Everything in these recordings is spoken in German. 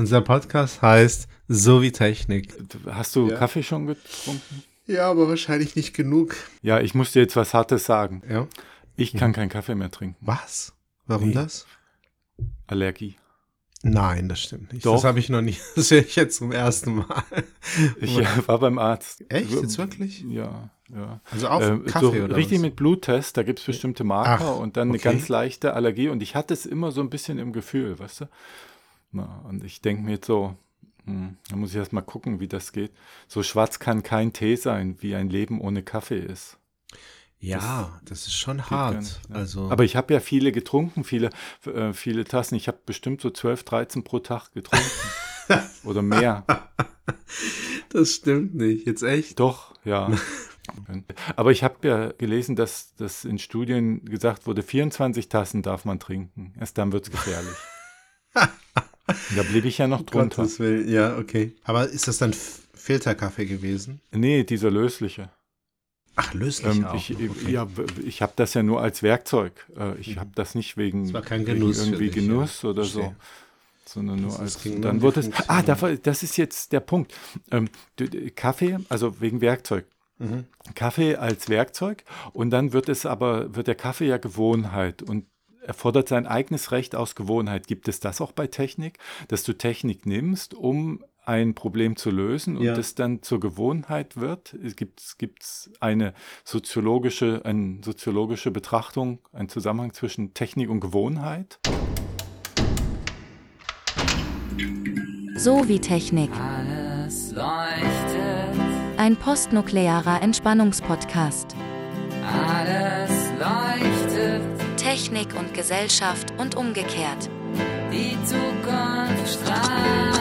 Unser Podcast heißt So wie Technik. Hast du Ja. Kaffee schon getrunken? Ja, aber wahrscheinlich nicht genug. Ja, ich muss dir jetzt was Hartes sagen. Ja. Ich kann keinen Kaffee mehr trinken. Was? Warum Nee. das? Allergie. Nein, das stimmt nicht. Doch. Das habe ich noch nie. Das höre ich jetzt zum ersten Mal. Ich äh, war beim Arzt. Echt? Jetzt wirklich? Ja, ja. Also auf Ähm, Kaffee so oder richtig was? mit Bluttest, da gibt es bestimmte Marker Ach, und dann eine okay. ganz leichte Allergie. Und ich hatte es immer so ein bisschen im Gefühl, weißt du? Na, und ich denke mir jetzt so, hm, da muss ich erst mal gucken, wie das geht. So schwarz kann kein Tee sein, wie ein Leben ohne Kaffee ist. Ja, das ist schon hart. nicht, ne? Also, Aber ich habe ja viele getrunken, viele, äh, viele Tassen. Ich habe bestimmt so 12, 13 pro Tag getrunken. Oder mehr. das stimmt nicht. Jetzt echt? Doch, ja. Aber ich habe ja gelesen, dass das in Studien gesagt wurde, 24 Tassen darf man trinken. Erst dann wird es gefährlich. da blieb ich ja noch drunter. Gottes Willen. Ja, okay. Aber ist das dann Filterkaffee gewesen? Nee, dieser lösliche. Ach, löslich Ähm, auch. ich okay. ja, ich habe das ja nur als Werkzeug. Äh, ich habe das nicht wegen, Das war kein Genuss irgendwie dich, Genuss ja. oder so. Sondern nur Das als. Dann wurde es. Ah, da- das ist jetzt der Punkt. Ähm, Kaffee, also wegen Werkzeug. Mhm. Kaffee als Werkzeug und dann wird es aber, wird der Kaffee ja Gewohnheit und erfordert sein eigenes Recht aus Gewohnheit. Gibt es das auch bei Technik, dass du Technik nimmst, um ein Problem zu lösen und Ja. das dann zur Gewohnheit wird? Es gibt gibt's eine soziologische, eine soziologische Betrachtung, einen Zusammenhang zwischen Technik und Gewohnheit? So wie Technik. Alles leuchtet, Ein postnuklearer Entspannungspodcast. alles leuchtet, Technik und Gesellschaft und umgekehrt. die Zukunft strahlt.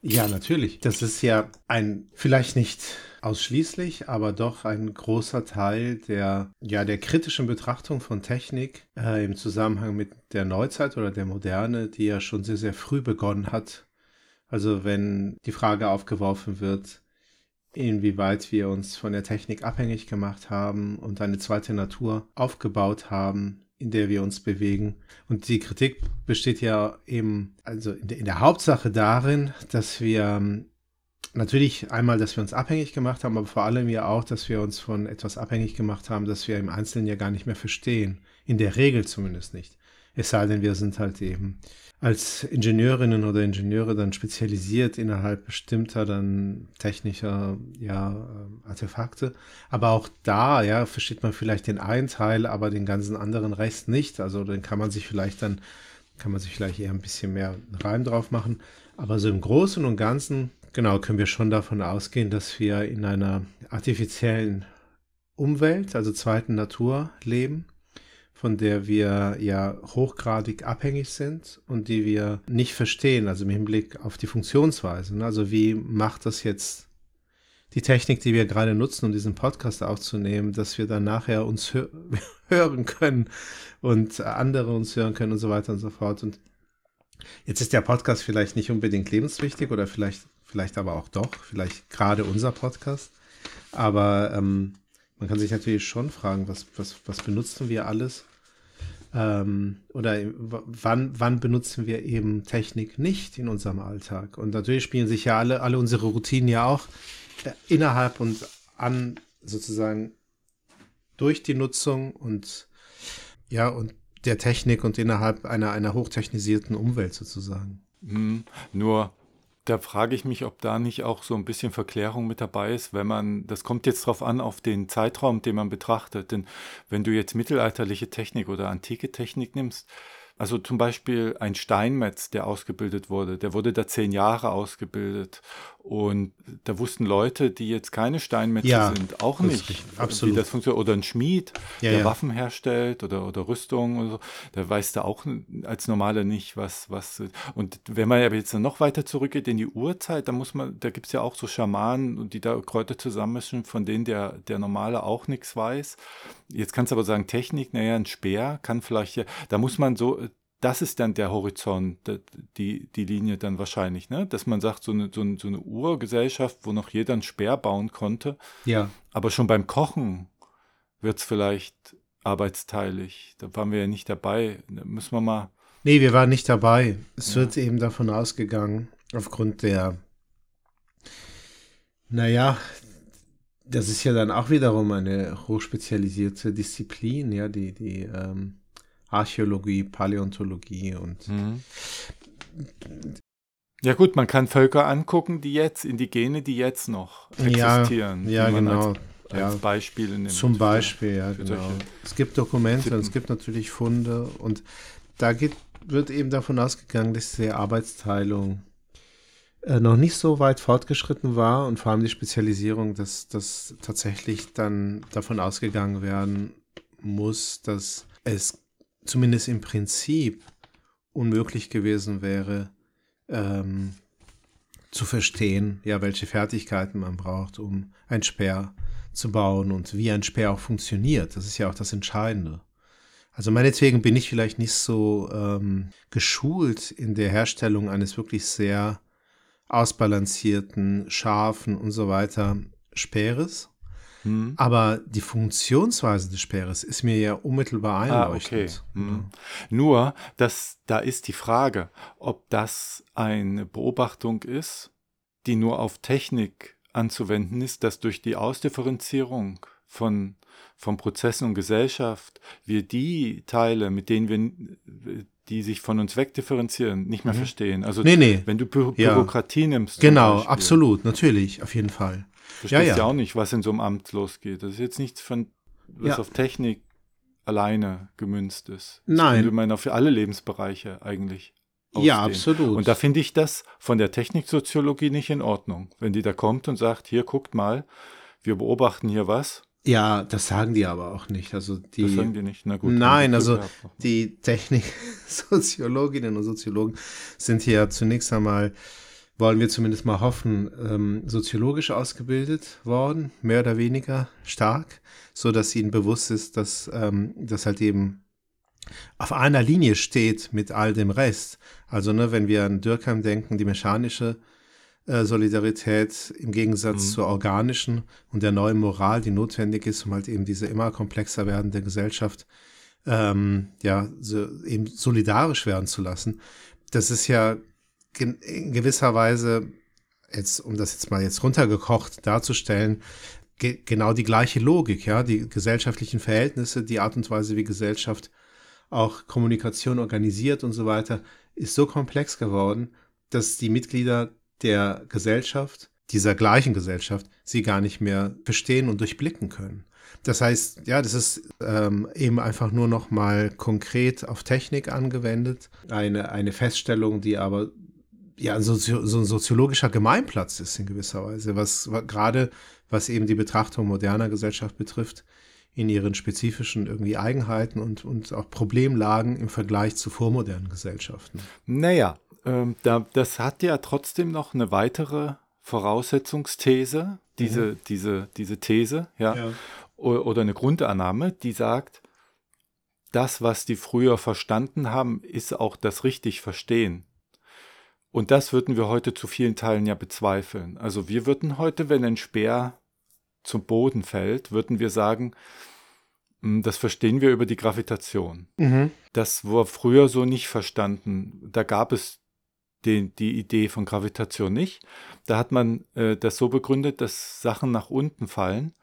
Ja, natürlich. Das ist ja ein, vielleicht nicht ausschließlich, aber doch ein großer Teil der, ja, der kritischen Betrachtung von Technik äh, im Zusammenhang mit der Neuzeit oder der Moderne, die ja schon sehr, sehr früh begonnen hat. Also wenn die Frage aufgeworfen wird, inwieweit wir uns von der Technik abhängig gemacht haben und eine zweite Natur aufgebaut haben, in der wir uns bewegen. Und die Kritik besteht ja eben, also in der, Hauptsache darin, dass wir ähm, natürlich einmal, dass wir uns abhängig gemacht haben, aber vor allem ja auch, dass wir uns von etwas abhängig gemacht haben, das wir im Einzelnen ja gar nicht mehr verstehen. In der Regel zumindest nicht. Es sei denn, wir sind halt eben als Ingenieurinnen oder Ingenieure dann spezialisiert innerhalb bestimmter dann technischer ja, ähm, Artefakte. Aber auch da, ja, versteht man vielleicht den einen Teil, aber den ganzen anderen Rest nicht. Also dann kann man sich vielleicht dann, kann man sich vielleicht eher ein bisschen mehr Reim drauf machen. Aber so im Großen und Ganzen, genau, können wir schon davon ausgehen, dass wir in einer artifiziellen Umwelt, also zweiten Natur leben von der wir ja hochgradig abhängig sind und die wir nicht verstehen, also im Hinblick auf die Funktionsweise. ne? Also wie macht das jetzt die Technik, die wir gerade nutzen, um diesen Podcast aufzunehmen, dass wir dann nachher uns hö hören können und andere uns hören können und so weiter und so fort. Und jetzt ist der Podcast vielleicht nicht unbedingt lebenswichtig oder vielleicht, vielleicht aber auch doch, vielleicht gerade unser Podcast. Aber ähm, man kann sich natürlich schon fragen, was, was, was benutzen wir alles? Ähm, oder wann, wann benutzen wir eben Technik nicht in unserem Alltag? Und natürlich spielen sich ja alle, alle unsere Routinen ja auch äh, innerhalb und an sozusagen durch die Nutzung und ja, und der Technik und innerhalb einer, einer hochtechnisierten Umwelt sozusagen. Hm, nur da frage ich mich, ob da nicht auch so ein bisschen Verklärung mit dabei ist, wenn man, das kommt jetzt drauf an, auf den Zeitraum, den man betrachtet. Denn wenn du jetzt mittelalterliche Technik oder antike Technik nimmst, also zum Beispiel ein Steinmetz, der ausgebildet wurde, der wurde da zehn Jahre ausgebildet. Und da wussten Leute, die jetzt keine Steinmetze Ja, sind, auch nicht, richtig, wie absolut. das funktioniert. Oder ein Schmied, Ja, der ja. Waffen herstellt oder, oder Rüstung oder so, der weiß da auch als Normaler nicht, was, was. Und wenn man aber jetzt dann noch weiter zurückgeht in die Urzeit, da muss man, da gibt es ja auch so Schamanen, die da Kräuter zusammenmischen, von denen der, der Normale auch nichts weiß. Jetzt kannst du aber sagen, Technik, naja, ein Speer kann vielleicht, ja, da muss man so, das ist dann der Horizont, die, die Linie dann wahrscheinlich, ne? Dass man sagt, so eine, so eine, so eine Urgesellschaft, wo noch jeder einen Speer bauen konnte, Ja, aber schon beim Kochen wird es vielleicht arbeitsteilig. Da waren wir ja nicht dabei. Da müssen wir mal Nee, wir waren nicht dabei. Es wird eben davon ausgegangen, aufgrund der, naja, das ist ja dann auch wiederum eine hochspezialisierte Disziplin, ja, die, die ähm, Archäologie, Paläontologie und Mhm. Ja gut, man kann Völker angucken, die jetzt, Indigene, die jetzt noch Ja, existieren. ja, man genau. Als, als Ja. Beispiele nimmt. Zum Beispiel, ja, für genau. Es gibt Dokumente und es gibt natürlich Funde und da geht, wird eben davon ausgegangen, dass die Arbeitsteilung äh, noch nicht so weit fortgeschritten war und vor allem die Spezialisierung, dass das tatsächlich dann davon ausgegangen werden muss, dass es zumindest im Prinzip unmöglich gewesen wäre, ähm, zu verstehen, ja, welche Fertigkeiten man braucht, um ein Speer zu bauen und wie ein Speer auch funktioniert. Das ist ja auch das Entscheidende. Also meinetwegen bin ich vielleicht nicht so ähm, geschult in der Herstellung eines wirklich sehr ausbalancierten, scharfen und so weiter Speeres. Hm? Aber die Funktionsweise des Speeres ist mir ja unmittelbar Ah, okay. einleuchtend. Hm. Nur, dass, da ist die Frage, ob das eine Beobachtung ist, die nur auf Technik anzuwenden ist, dass durch die Ausdifferenzierung von, von Prozessen und Gesellschaft wir die Teile, mit denen wir, die sich von uns wegdifferenzieren, nicht mehr Mhm. verstehen. Also Nee, nee. wenn du Bü Ja. Bürokratie nimmst. Genau, Beispiel, absolut, natürlich, auf jeden Fall. Du Ja, verstehst ja, ja. auch nicht, was in so einem Amt losgeht. Das ist jetzt nichts von, was Ja. auf Technik alleine gemünzt ist. Nein. Das man auf alle Lebensbereiche eigentlich. Ja, ausdehnen. absolut. Und da finde ich das von der Techniksoziologie nicht in Ordnung. Wenn die da kommt und sagt, hier guckt mal, wir beobachten hier was, Ja, das sagen die aber auch nicht. Also die, das sagen die nicht. Na gut. Nein, also die Technik-Soziologinnen und Soziologen sind hier zunächst einmal, wollen wir zumindest mal hoffen, ähm, soziologisch ausgebildet worden, mehr oder weniger stark, so dass ihnen bewusst ist, dass ähm, das halt eben auf einer Linie steht mit all dem Rest. Also, ne, wenn wir an Dürkheim denken, die mechanische äh, Solidarität im Gegensatz Mhm. zur organischen und der neuen Moral, die notwendig ist, um halt eben diese immer komplexer werdende Gesellschaft ähm, ja, so eben solidarisch werden zu lassen. Das ist ja in gewisser Weise, jetzt, um das jetzt mal jetzt runtergekocht darzustellen, ge genau die gleiche Logik, ja, die gesellschaftlichen Verhältnisse, die Art und Weise, wie Gesellschaft auch Kommunikation organisiert und so weiter, ist so komplex geworden, dass die Mitglieder der Gesellschaft, dieser gleichen Gesellschaft, sie gar nicht mehr verstehen und durchblicken können. Das heißt, ja, das ist ähm, eben einfach nur noch mal konkret auf Technik angewendet. Eine, eine Feststellung, die aber ja so, so ein soziologischer Gemeinplatz ist in gewisser Weise, was, was gerade was eben die Betrachtung moderner Gesellschaft betrifft, in ihren spezifischen irgendwie Eigenheiten und, und auch Problemlagen im Vergleich zu vormodernen Gesellschaften. Naja, ähm, da, das hat ja trotzdem noch eine weitere Voraussetzungsthese, diese, diese, diese These, ja, o- oder eine Grundannahme, die sagt, das, was die früher verstanden haben, ist auch das richtig Verstehen. Und das würden wir heute zu vielen Teilen ja bezweifeln. Also wir würden heute, wenn ein Speer zum Boden fällt, würden wir sagen, "Hm, das verstehen wir über die Gravitation. Mhm. Das war früher so nicht verstanden. Da gab es den, die Idee von Gravitation nicht. Da hat man äh, das so begründet, dass Sachen nach unten fallen.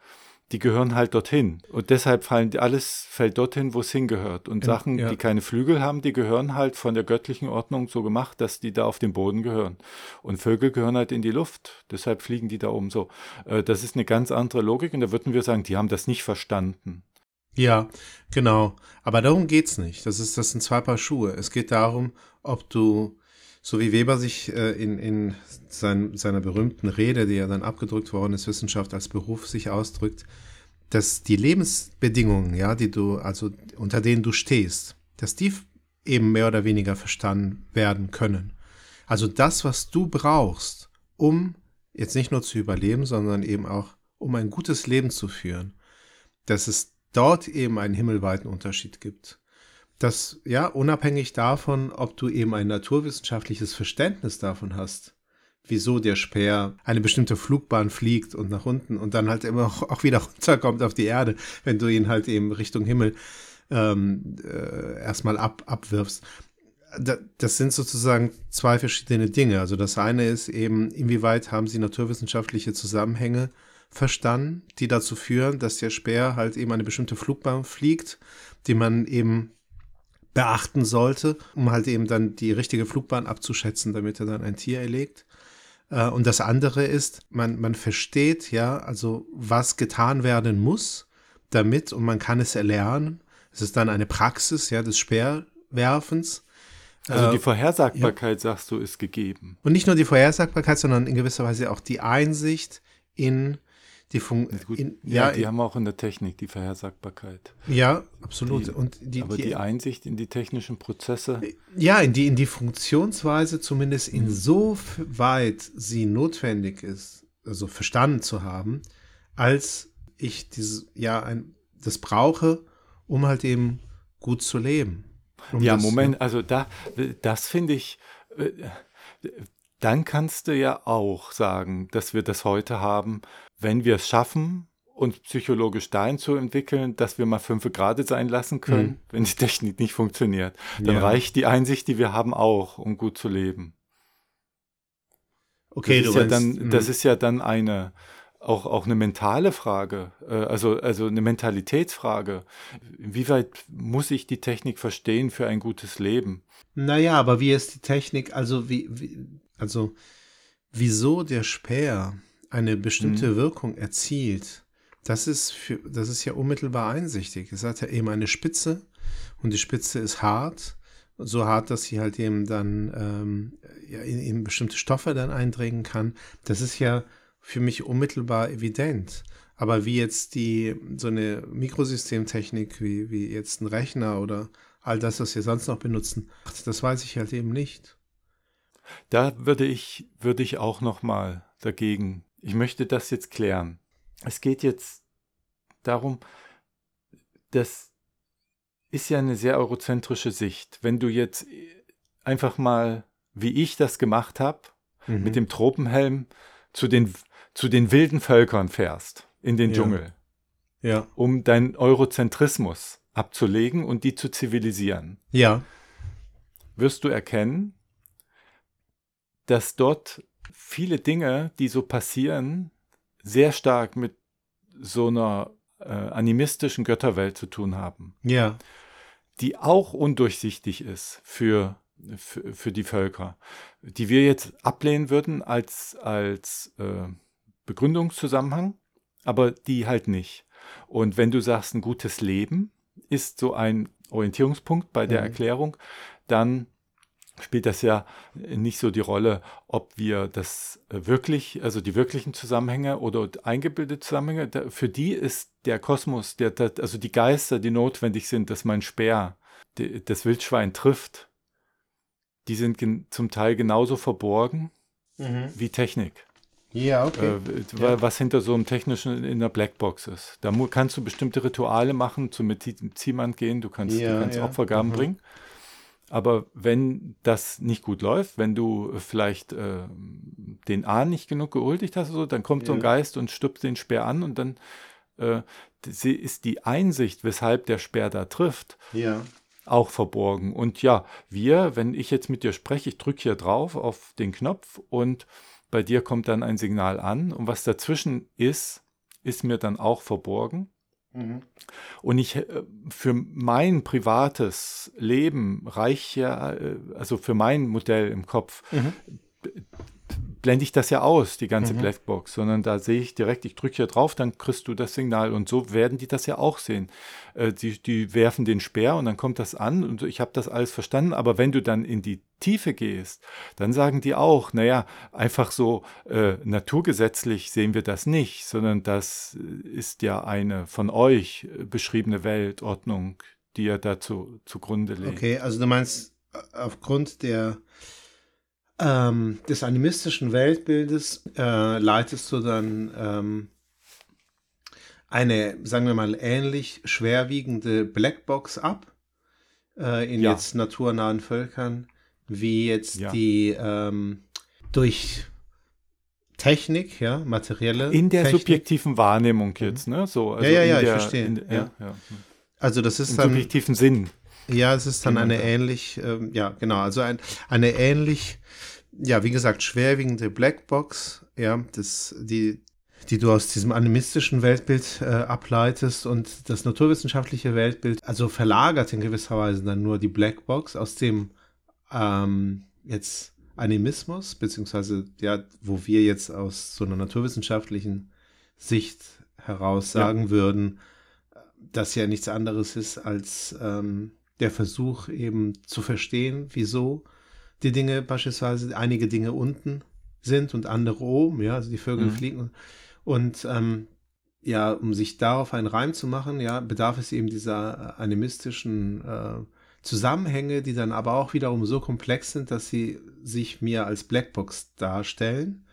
Die gehören halt dorthin. Und deshalb fallen alles fällt dorthin, wo es hingehört. Und Ja, Sachen, ja. die keine Flügel haben, die gehören halt von der göttlichen Ordnung so gemacht, dass die da auf den Boden gehören. Und Vögel gehören halt in die Luft. Deshalb fliegen die da oben so. Äh, das ist eine ganz andere Logik. Und da würden wir sagen, die haben das nicht verstanden. Ja, genau. Aber darum geht's nicht. Das ist, das sind zwei Paar Schuhe. Es geht darum, ob du, so wie Weber sich äh, in, in sein, seiner berühmten Rede, die ja dann abgedrückt worden ist, Wissenschaft als Beruf sich ausdrückt, dass die Lebensbedingungen, ja, die du, also unter denen du stehst, dass die eben mehr oder weniger verstanden werden können. Also das, was du brauchst, um jetzt nicht nur zu überleben, sondern eben auch, um ein gutes Leben zu führen, dass es dort eben einen himmelweiten Unterschied gibt. Dass, ja, unabhängig davon, ob du eben ein naturwissenschaftliches Verständnis davon hast, wieso der Speer eine bestimmte Flugbahn fliegt und nach unten und dann halt immer auch, wieder runterkommt auf die Erde, wenn du ihn halt eben Richtung Himmel ähm, äh, erstmal ab, abwirfst. da, das sind sozusagen zwei verschiedene Dinge. Also das eine ist eben, inwieweit haben sie naturwissenschaftliche Zusammenhänge verstanden, die dazu führen, dass der Speer halt eben eine bestimmte Flugbahn fliegt, die man eben beachten sollte, um halt eben dann die richtige Flugbahn abzuschätzen, damit er dann ein Tier erlegt. Äh, und das andere ist, man, man versteht ja, also was getan werden muss damit und man kann es erlernen. Es ist dann eine Praxis ja, des Speerwerfens. Also die Äh, Vorhersagbarkeit, sagst du, ist gegeben. und nicht nur die Vorhersagbarkeit, sondern in gewisser Weise auch die Einsicht in die Fun in, ja, ja, die haben auch in der Technik, die Vorhersagbarkeit. ja, absolut. Die- und die, Aber die, die Einsicht in die technischen Prozesse, ja, in die, in die Funktionsweise zumindest insoweit sie notwendig ist, also verstanden zu haben, als ich dieses, ja, ein, das brauche, um halt eben gut zu leben. Um Ja, das- Moment, also da, das finde ich, äh, dann kannst du ja auch sagen, dass wir das heute haben, wenn wir es schaffen, uns psychologisch dahin zu entwickeln, dass wir mal fünf Grade sein lassen können, Mhm. wenn die Technik nicht funktioniert. Dann Ja. reicht die Einsicht, die wir haben, auch, um gut zu leben. Okay, das, ist du ja meinst, dann, mhm. das ist ja dann eine, auch, auch eine mentale Frage, äh, also, also eine Mentalitätsfrage. Inwieweit muss ich die Technik verstehen für ein gutes Leben? Naja, aber wie ist die Technik, also wie, wie also wieso der Speer eine bestimmte Mhm. Wirkung erzielt, das ist für, das ist ja unmittelbar einsichtig. Es hat ja eben eine Spitze und die Spitze ist hart, so hart, dass sie halt eben dann ähm, ja, in, in bestimmte Stoffe dann eindringen kann. Das ist ja für mich unmittelbar evident. Aber wie jetzt die, so eine Mikrosystemtechnik, wie, wie jetzt ein Rechner oder all das, was wir sonst noch benutzen, das weiß ich halt eben nicht. Da würde ich, würde ich auch noch mal dagegen. Ich möchte das jetzt klären. Es geht jetzt darum, das ist ja eine sehr eurozentrische Sicht. Wenn du jetzt einfach mal, wie ich das gemacht habe, Mhm. mit dem Tropenhelm zu den, zu den wilden Völkern fährst in den Ja. Dschungel, Ja. um deinen Eurozentrismus abzulegen und die zu zivilisieren, Ja. wirst du erkennen, dass dort viele Dinge, die so passieren, sehr stark mit so einer äh, animistischen Götterwelt zu tun haben, Ja. die auch undurchsichtig ist für, für, für die Völker, die wir jetzt ablehnen würden als, als äh, Begründungszusammenhang, aber die halt nicht. Und wenn du sagst, ein gutes Leben ist so ein Orientierungspunkt bei der Mhm. Erklärung, dann spielt das ja nicht so die Rolle, ob wir das äh, wirklich, also die wirklichen Zusammenhänge oder eingebildete Zusammenhänge, für die ist der Kosmos, der, also die Geister, die notwendig sind, dass mein Speer das Wildschwein trifft, die sind zum Teil genauso verborgen wie Technik. Ja, okay. Äh, Ja. Was hinter so einem technischen in der Blackbox ist. Da kannst du bestimmte Rituale machen, zum Medizinmann gehen, du kannst, Ja, du kannst ja. Opfergaben Mhm. bringen. Aber wenn das nicht gut läuft, wenn du vielleicht äh, den Ahn nicht genug gehuldigt hast, oder so, dann kommt so ein Ja. Geist und stupst den Speer an und dann äh, sie ist die Einsicht, weshalb der Speer da trifft, ja. auch verborgen. Und ja, wir, wenn ich jetzt mit dir spreche, ich drücke hier drauf auf den Knopf und bei dir kommt dann ein Signal an und was dazwischen ist, ist mir dann auch verborgen. Mhm. Und ich äh, für mein privates Leben reicht ja, äh, also für mein Modell im Kopf, Mhm. Blende ich das ja aus, die ganze Mhm. Blackbox, sondern da sehe ich direkt, ich drücke hier drauf, dann kriegst du das Signal und so werden die das ja auch sehen. Äh, die, die werfen den Speer und dann kommt das an und ich habe das alles verstanden, aber wenn du dann in die Tiefe gehst, dann sagen die auch, naja, einfach so äh, naturgesetzlich sehen wir das nicht, sondern das äh, ist ja eine von euch äh, beschriebene Weltordnung, die ihr dazu zugrunde legt. Okay, also du meinst, äh, aufgrund der ähm, des animistischen Weltbildes äh, leitest du dann ähm, eine, sagen wir mal, ähnlich schwerwiegende Blackbox ab äh, in Ja. jetzt naturnahen Völkern, wie jetzt Ja. die ähm, durch Technik, ja, materielle In der Technik. subjektiven Wahrnehmung jetzt, ne? So, also ja, ja, in ich der, verstehe, In, ja. ja, ja. Also das ist Im dann subjektiven Sinn. Ja, es ist dann eine ja. ähnlich, ähm, ja, genau, also ein, eine ähnlich, ja, wie gesagt, schwerwiegende Blackbox, ja, das, die, die du aus diesem animistischen Weltbild äh, ableitest und das naturwissenschaftliche Weltbild, also verlagert in gewisser Weise dann nur die Blackbox aus dem ähm, jetzt Animismus, beziehungsweise ja, wo wir jetzt aus so einer naturwissenschaftlichen Sicht heraus Ja. sagen würden, dass ja nichts anderes ist als ähm, der Versuch eben zu verstehen, wieso die Dinge beispielsweise einige Dinge unten sind und andere oben, ja, also die Vögel Mhm. fliegen und ähm, ja, um sich darauf einen Reim zu machen, ja, bedarf es eben dieser äh, animistischen äh, Zusammenhänge, die dann aber auch wiederum so komplex sind, dass sie sich mir als Blackbox darstellen.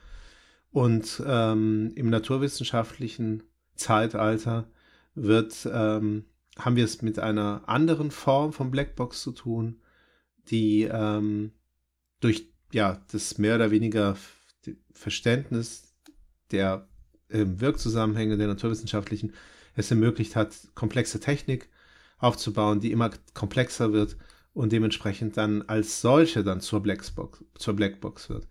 Und ähm, im naturwissenschaftlichen Zeitalter wird, ähm, haben wir es mit einer anderen Form von Blackbox zu tun, die ähm, durch ja, das mehr oder weniger Verständnis der ähm, Wirkzusammenhänge der naturwissenschaftlichen es ermöglicht hat, komplexe Technik aufzubauen, die immer komplexer wird und dementsprechend dann als solche dann zur Blackbox, zur Blackbox wird.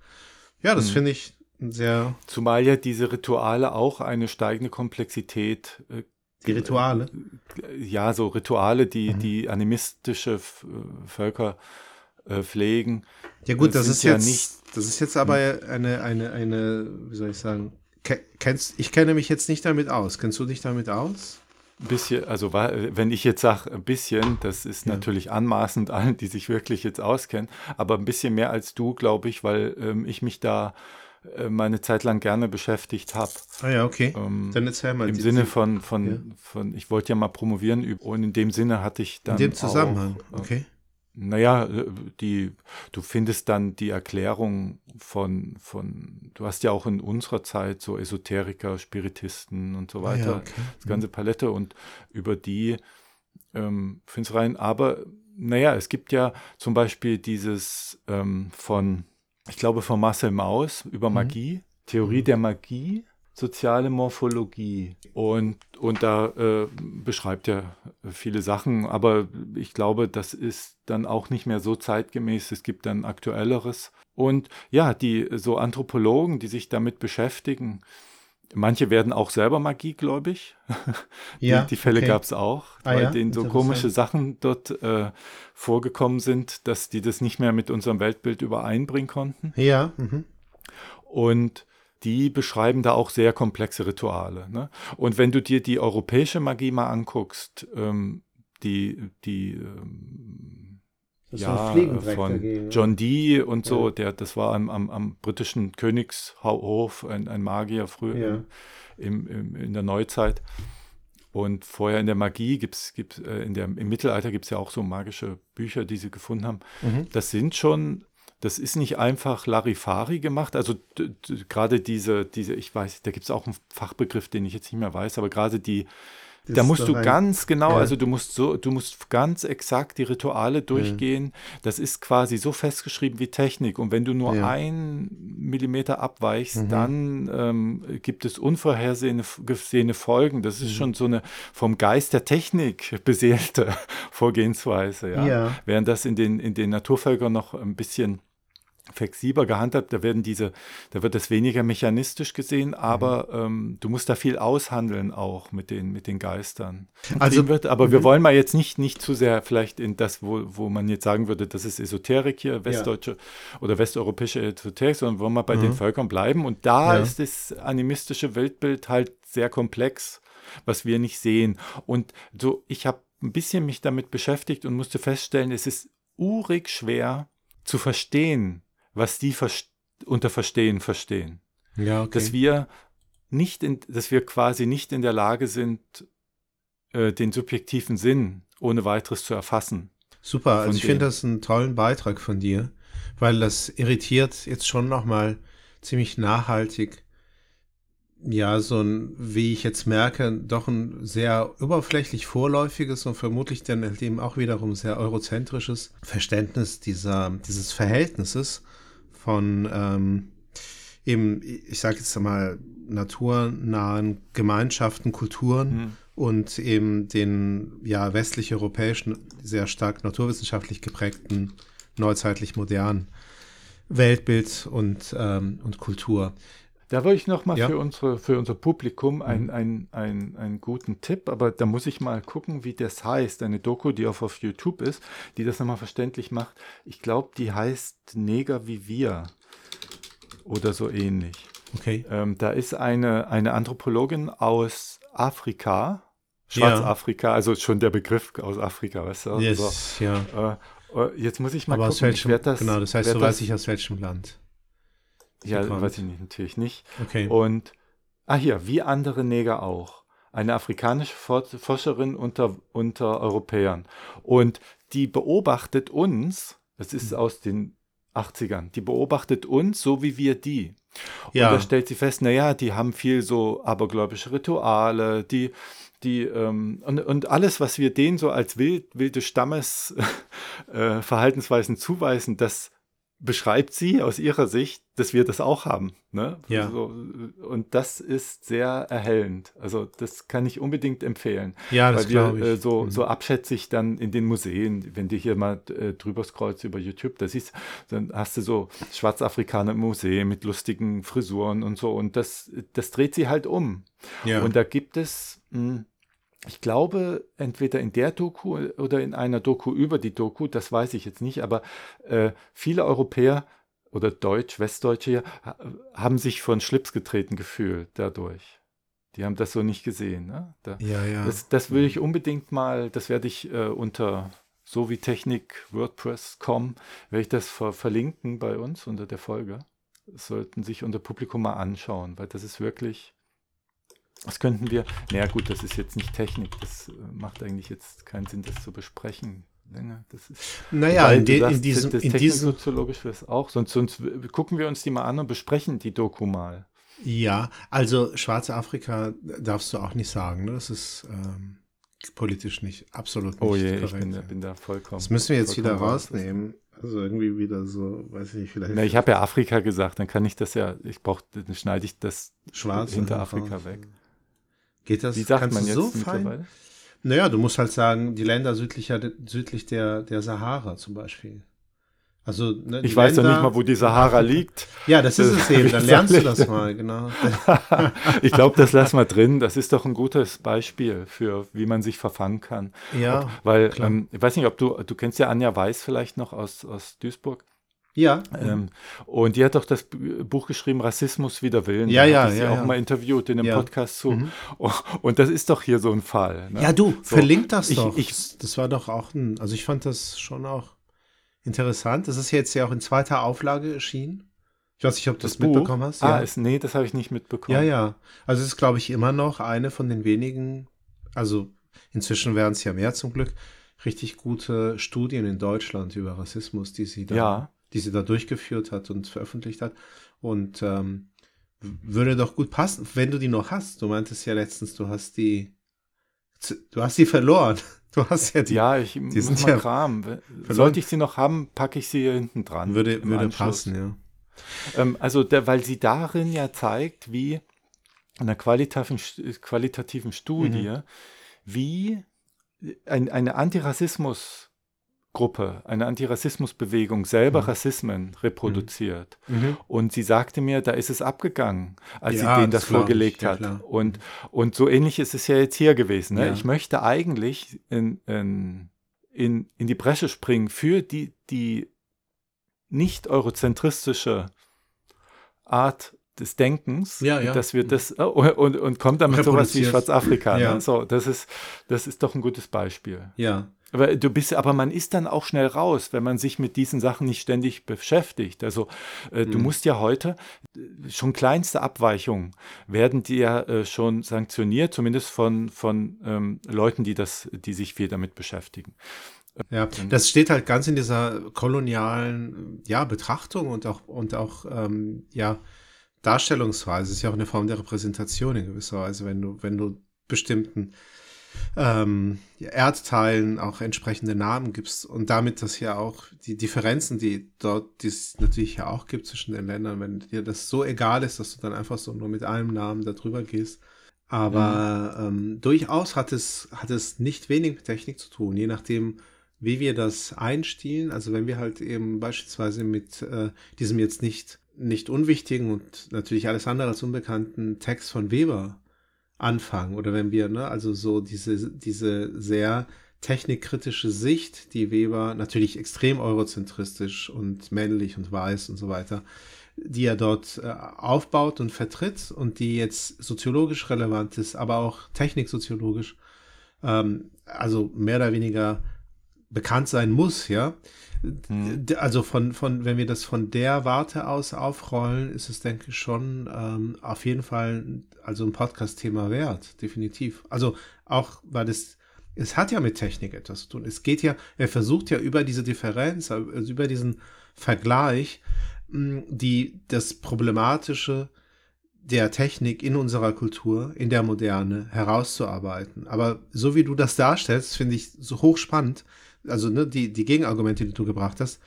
Ja, das Mhm. finde ich sehr Zumal ja diese Rituale auch eine steigende Komplexität äh, die Rituale. ja, so Rituale, die, Mhm. die animistische Völker äh, pflegen. Ja gut, Das das, ist ja jetzt, das ist jetzt aber eine, eine, eine, wie soll ich sagen, ke- kennst, ich kenne mich jetzt nicht damit aus. Kennst du dich damit aus? Ein bisschen, also wenn ich jetzt sage ein bisschen, das ist Ja. natürlich anmaßend allen, die sich wirklich jetzt auskennen, aber ein bisschen mehr als du, glaube ich, weil ähm, ich mich da äh, meine Zeit lang gerne beschäftigt habe. Ah ja, okay. Ähm, Dann erzähl mal. Im die- Sinne von, von, Ja. von, ich wollte ja mal promovieren und in dem Sinne hatte ich dann. in dem Zusammenhang, Auch, äh, okay. Naja, äh, die, du findest dann die Erklärung von, von, du hast ja auch in unserer Zeit so Esoteriker, Spiritisten und so Ah weiter, ja, okay. das ganze Palette und über die ähm, findest rein. Aber naja, es gibt ja zum Beispiel dieses ähm, von, ich glaube von Marcel Maus über Mhm. Magie, Theorie Mhm. der Magie, soziale Morphologie. Und, und da äh, beschreibt er viele Sachen, aber ich glaube, das ist dann auch nicht mehr so zeitgemäß. Es gibt dann aktuelleres. Und ja, die so Anthropologen, die sich damit beschäftigen, manche werden auch selber magiegläubig. Ja, die, die Fälle okay. gab es auch, Ah weil ja, denen so komische Sachen dort äh, vorgekommen sind, dass die das nicht mehr mit unserem Weltbild übereinbringen konnten. Ja, mhm. Und die beschreiben da auch sehr komplexe Rituale. Ne? Und wenn du dir die europäische Magie mal anguckst, ähm, die, die ähm, Das so ja, Fliegendreck von dagegen, ne? John Dee und so, Ja. der, das war am, am, am britischen Königshof, ein, ein Magier früher Ja. im, im, in der Neuzeit. Und vorher in der Magie gibt's gibt's, äh, in der, im Mittelalter gibt es ja auch so magische Bücher, die sie gefunden haben. Mhm. Das sind schon, das ist nicht einfach Larifari gemacht. Also gerade diese, diese, ich weiß, da gibt es auch einen Fachbegriff, den ich jetzt nicht mehr weiß, aber gerade die, da musst du ganz genau, ja. also du musst so, du musst ganz exakt die Rituale durchgehen. Das ist quasi so festgeschrieben wie Technik. Und wenn du nur Ja. ein Millimeter abweichst, Mhm. dann ähm, gibt es unvorhergesehene gesehene Folgen. Das Mhm. ist schon so eine vom Geist der Technik beseelte Vorgehensweise. Ja? Ja. Während das in den, in den Naturvölkern noch ein bisschen flexibler gehandhabt, da werden diese, da wird das weniger mechanistisch gesehen, aber ähm, du musst da viel aushandeln auch mit den, mit den Geistern. Also- wird, aber wir Mhm. wollen mal jetzt nicht, nicht zu sehr vielleicht in das, wo, wo man jetzt sagen würde, das ist Esoterik hier, westdeutsche oder westeuropäische Esoterik, sondern wollen wir bei den Mhm. Völkern bleiben. Und da Ja. ist das animistische Weltbild halt sehr komplex, was wir nicht sehen. Und so, ich habe ein bisschen mich damit beschäftigt und musste feststellen, es ist urig schwer zu verstehen, was die vers- unter Verstehen verstehen. Ja, okay. Dass wir nicht in, dass wir quasi nicht in der Lage sind, äh, den subjektiven Sinn ohne weiteres zu erfassen. Super, also ich finde das einen tollen Beitrag von dir, weil das irritiert jetzt schon nochmal ziemlich nachhaltig. Ja, so ein, wie ich jetzt merke, doch ein sehr oberflächlich vorläufiges und vermutlich dann halt eben auch wiederum sehr eurozentrisches Verständnis dieser, dieses Verhältnisses von ähm, eben, ich sage jetzt mal, naturnahen Gemeinschaften, Kulturen Hm. und eben den ja westlich-europäischen, sehr stark naturwissenschaftlich geprägten, neuzeitlich modernen Weltbild und, ähm, und Kultur. Da wollte ich noch mal Ja. für, unsere, für unser Publikum einen ein, ein, einen guten Tipp, aber da muss ich mal gucken, wie das heißt. Eine Doku, die auch auf YouTube ist, die das nochmal verständlich macht. Ich glaube, die heißt Neger wie wir oder so ähnlich. Okay. Ähm, da ist eine, eine Anthropologin aus Afrika, Schwarzafrika, also schon der Begriff aus Afrika, weißt du? Yes, ja. So, äh, äh, jetzt muss ich mal Aber aus gucken, ich welchem, das, genau, das heißt, so das, weiß ich aus welchem Land. Ja, bekommt. weiß ich nicht, natürlich nicht. Okay. Und, ah hier, wie andere Neger auch. Eine afrikanische For- Forscherin unter, unter Europäern. Und die beobachtet uns, das ist Hm. aus den 80ern, die beobachtet uns so wie wir die. Ja. Und da stellt sie fest, naja, die haben viel so abergläubische Rituale, die, die, ähm, und, und alles, was wir denen so als wild, wilde Stammes äh, Verhaltensweisen zuweisen, das beschreibt sie aus ihrer Sicht, dass wir das auch haben. Ne? Ja. So, und das ist sehr erhellend. Also das kann ich unbedingt empfehlen. Ja, das glaube ich. äh, so, Mhm. so abschätzig dann in den Museen, wenn du hier mal äh, drüber scrollst über YouTube, da siehst, dann hast du so Schwarzafrikaner im Museum mit lustigen Frisuren und so und das, das dreht sie halt um. ja. Und da gibt es, mh, ich glaube, entweder in der Doku oder in einer Doku über die Doku, das weiß ich jetzt nicht, aber äh, viele Europäer oder Deutsch, Westdeutsche hier, ha- haben sich von Schlips getreten gefühlt dadurch. Die haben das so nicht gesehen. Ne? Da, ja, ja. das, das will ich unbedingt mal, das werde ich äh, unter so wie Technik WordPress.com, werde ich das ver verlinken bei uns unter der Folge. Das sollten sich unser Publikum mal anschauen, weil das ist wirklich, das könnten wir, naja gut, das ist jetzt nicht Technik, das äh, macht eigentlich jetzt keinen Sinn, das zu besprechen. länger. Das ist, naja, in, de, sagst, in diesem, das in diesem, techniksoziologisch wäre es auch, sonst, sonst gucken wir uns die mal an und besprechen die Doku mal. ja, also schwarze Afrika darfst du auch nicht sagen, ne? Das ist ähm, politisch nicht, absolut nicht Oh je, ich korrekt. bin, bin da vollkommen. das müssen wir jetzt wieder rausnehmen. Also irgendwie wieder so, weiß ich nicht, vielleicht Na, ich habe ja Afrika gesagt, dann kann ich das ja, ich brauche, dann schneide ich das schwarz hinter Afrika raus. weg. Geht das? Wie sagt kannst man jetzt so fein? mittlerweile? Naja, du musst halt sagen, die Länder südlicher, südlich der, der Sahara zum Beispiel. Also, ne, Ich weiß doch Länder- nicht mal, wo die Sahara liegt. Ja, das ist es eben. Dann lernst du das mal, genau. ich glaube, das lassen wir drin. Das ist doch ein gutes Beispiel für, wie man sich verfangen kann. Ja, Weil, klar. ähm, ich weiß nicht, ob du, du kennst ja Anja Weiß vielleicht noch aus, aus Duisburg. Ja. Ähm, und die hat doch das Buch geschrieben, Rassismus wider Willen. Ja, ja, ich sie ja, auch ja. mal interviewt in einem Ja. Podcast zu. Mhm. Oh, Und das ist doch hier so ein Fall. Ne? Ja, du, So. verlink das Ich- doch. ich- das war doch auch ein, also ich fand das schon auch interessant. Das ist jetzt ja auch in zweiter Auflage erschienen. Ich weiß nicht, ob du das, Buch? mitbekommen hast. Ah, ja. ist, nee, das habe ich nicht mitbekommen. ja, ja. Also es ist, glaube ich, immer noch eine von den wenigen, also inzwischen wären es ja mehr zum Glück, richtig gute Studien in Deutschland über Rassismus, die sie da, Ja. Die sie da durchgeführt hat und veröffentlicht hat. Und ähm, würde doch gut passen, wenn du die noch hast. Du meintest ja letztens, du hast die, du hast die verloren. Du hast ja die. Ja, ich die muss sind mal ja Kram. verloren. Sollte ich sie noch haben, packe ich sie hier hinten dran. würde würde Anschluss. passen, ja. Ähm, also, der, weil sie darin ja zeigt, wie in einer qualitativen, qualitativen Studie, Mhm. wie ein, eine Antirassismusgruppe, eine Antirassismusbewegung selber Mhm. Rassismen reproduziert. Mhm. Und sie sagte mir, da ist es abgegangen, als Ja, sie denen das das ich, vorgelegt ja, hat. klar. Und, und so ähnlich ist es ja jetzt hier gewesen. Ne? Ja. Ich möchte eigentlich in, in, in, in die Bresche springen für die, die nicht eurozentristische Art des Denkens, Ja, ja. dass wir das oh, und, und kommt damit sowas wie. Schwarzafrika. Ja. Ne? So, das ist, das ist doch ein gutes Beispiel. Ja. Aber du bist, aber man ist dann auch schnell raus, wenn man sich mit diesen Sachen nicht ständig beschäftigt. Also äh, du Mhm. musst ja heute äh, schon kleinste Abweichungen werden dir ja äh, schon sanktioniert, zumindest von von ähm, Leuten, die das, die sich viel damit beschäftigen. Ja, das steht halt ganz in dieser kolonialen ja, Betrachtung und auch, und auch ähm, ja, Darstellungsweise. Es ist ja auch eine Form der Repräsentation in gewisser Weise, wenn du, wenn du bestimmten ähm, Erdteilen auch entsprechende Namen gibst und damit das ja auch die Differenzen, die dort, die es natürlich ja auch gibt zwischen den Ländern, wenn dir das so egal ist, dass du dann einfach so nur mit einem Namen da drüber gehst, Aber ähm, durchaus hat es, hat es nicht wenig mit Technik zu tun, je nachdem, wie wir das einstielen. Also wenn wir halt eben beispielsweise mit äh, diesem jetzt nicht, nicht unwichtigen und natürlich alles andere als unbekannten Text von Weber anfangen oder wenn wir, ne, also so diese, diese sehr technikkritische Sicht, die Weber natürlich extrem eurozentristisch und männlich und weiß und so weiter, die er dort äh, aufbaut und vertritt und die jetzt soziologisch relevant ist, aber auch techniksoziologisch, ähm, also mehr oder weniger bekannt sein muss, ja. Hm. Also von, von, wenn wir das von der Warte aus aufrollen, ist es, denke ich, schon ähm, auf jeden Fall also ein Podcast-Thema wert, definitiv. Also auch, weil es, es hat ja mit Technik etwas zu tun. Es geht ja, er versucht ja über diese Differenz, also über diesen Vergleich, mh, die, das Problematische der Technik in unserer Kultur, in der Moderne herauszuarbeiten. Aber so wie du das darstellst, finde ich so hochspannend, also ne, die, die Gegenargumente, die du gebracht hast,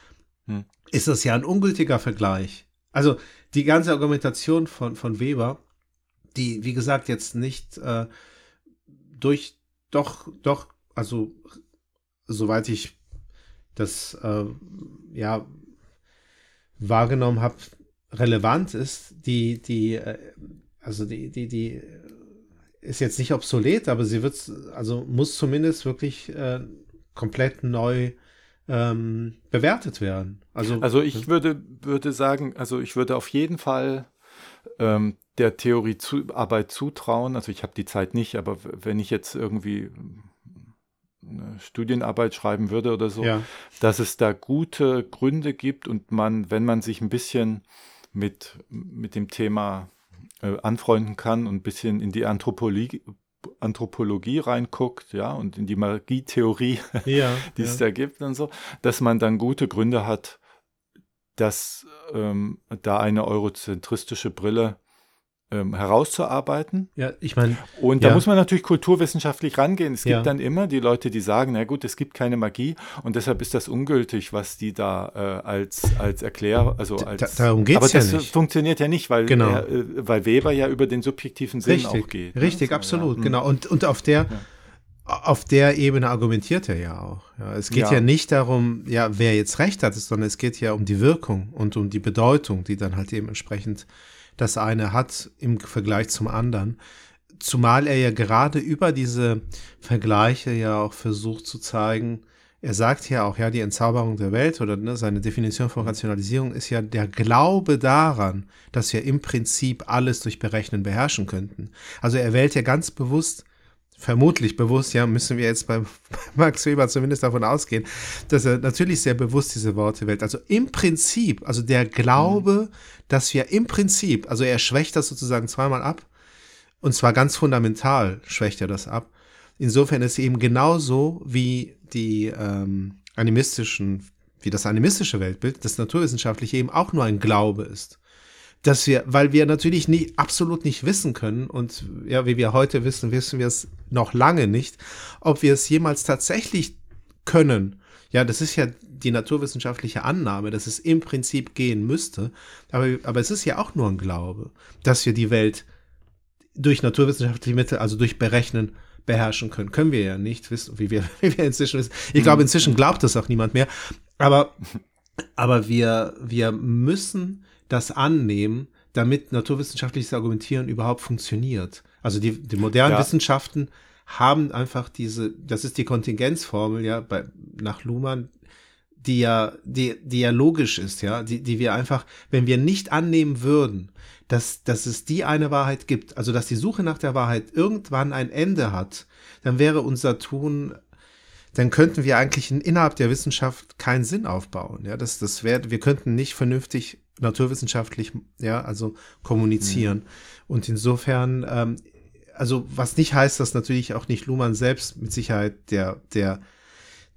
Hm. ist das ja ein ungültiger Vergleich. Also die ganze Argumentation von, von Weber, die, wie gesagt, jetzt nicht äh, durch, doch, doch, also soweit ich das äh, ja wahrgenommen habe, relevant ist, die, die, äh, also die, die, die ist jetzt nicht obsolet, aber sie wird, also muss zumindest wirklich äh, komplett neu ähm, bewertet werden. Also, Also ich würde, würde sagen, also ich würde auf jeden Fall ähm, der Theoriearbeit zutrauen. Also ich habe die Zeit nicht, aber wenn ich jetzt irgendwie eine Studienarbeit schreiben würde oder so, ja, dass es da gute Gründe gibt und man, wenn man sich ein bisschen mit, mit dem Thema äh, anfreunden kann und ein bisschen in die Anthropologie, Anthropologie reinguckt, ja, und in die Magietheorie, ja, die es ja. da gibt und so, dass man dann gute Gründe hat, dass ähm, da eine eurozentristische Brille ähm, herauszuarbeiten. ja, ich meine, Und Ja. da muss man natürlich kulturwissenschaftlich rangehen. Es gibt Ja. dann immer die Leute, die sagen, na gut, es gibt keine Magie und deshalb ist das ungültig, was die da äh, als, als Erklär, also Da- als. darum geht's aber ja das nicht. funktioniert ja nicht, weil, Genau. er, äh, weil Weber ja über den subjektiven Sinn richtig, auch geht. ne? richtig, So, absolut, ja. genau. Und, und auf der, auf der Ebene argumentiert er ja auch. Ja, es geht ja. Ja. nicht darum, ja, wer jetzt recht hat, sondern es geht ja um die Wirkung und um die Bedeutung, die dann halt eben entsprechend das eine hat im Vergleich zum anderen. Zumal er ja gerade über diese Vergleiche ja auch versucht zu zeigen, er sagt ja auch, ja, die Entzauberung der Welt oder ne, seine Definition von Rationalisierung ist ja der Glaube daran, dass wir im Prinzip alles durch Berechnen beherrschen könnten. Also er wählt ja ganz bewusst, vermutlich bewusst, ja, müssen wir jetzt bei Max Weber zumindest davon ausgehen, dass er natürlich sehr bewusst diese Worte wählt. Also im Prinzip, also der Glaube, dass wir im Prinzip, also er schwächt das sozusagen zweimal ab, und zwar ganz fundamental schwächt er das ab. Insofern ist eben genauso wie die ähm, animistischen, wie das animistische Weltbild, das naturwissenschaftliche eben auch nur ein Glaube ist. Dass wir, weil wir natürlich nie, absolut nicht wissen können und ja, wie wir heute wissen, wissen wir es noch lange nicht, ob wir es jemals tatsächlich können. Ja, das ist ja die naturwissenschaftliche Annahme, dass es im Prinzip gehen müsste. Aber, aber es ist ja auch nur ein Glaube, dass wir die Welt durch naturwissenschaftliche Mittel, also durch Berechnen, beherrschen können. Können wir ja nicht wissen, wie wir, wie wir inzwischen wissen. Ich glaube, inzwischen glaubt das auch niemand mehr. Aber, aber wir, wir müssen das annehmen, damit naturwissenschaftliches Argumentieren überhaupt funktioniert. Also die, die modernen Ja. Wissenschaften haben einfach diese, das ist die Kontingenzformel, ja, bei, nach Luhmann, die ja, die, die ja logisch ist, ja, die, die wir einfach, wenn wir nicht annehmen würden, dass, dass es die eine Wahrheit gibt, also dass die Suche nach der Wahrheit irgendwann ein Ende hat, dann wäre unser Tun, dann könnten wir eigentlich in, innerhalb der Wissenschaft keinen Sinn aufbauen. Ja, das, das wäre, wir könnten nicht vernünftig naturwissenschaftlich, ja, also kommunizieren. Und insofern, ähm, also was nicht heißt, dass natürlich auch nicht Luhmann selbst mit Sicherheit der, der,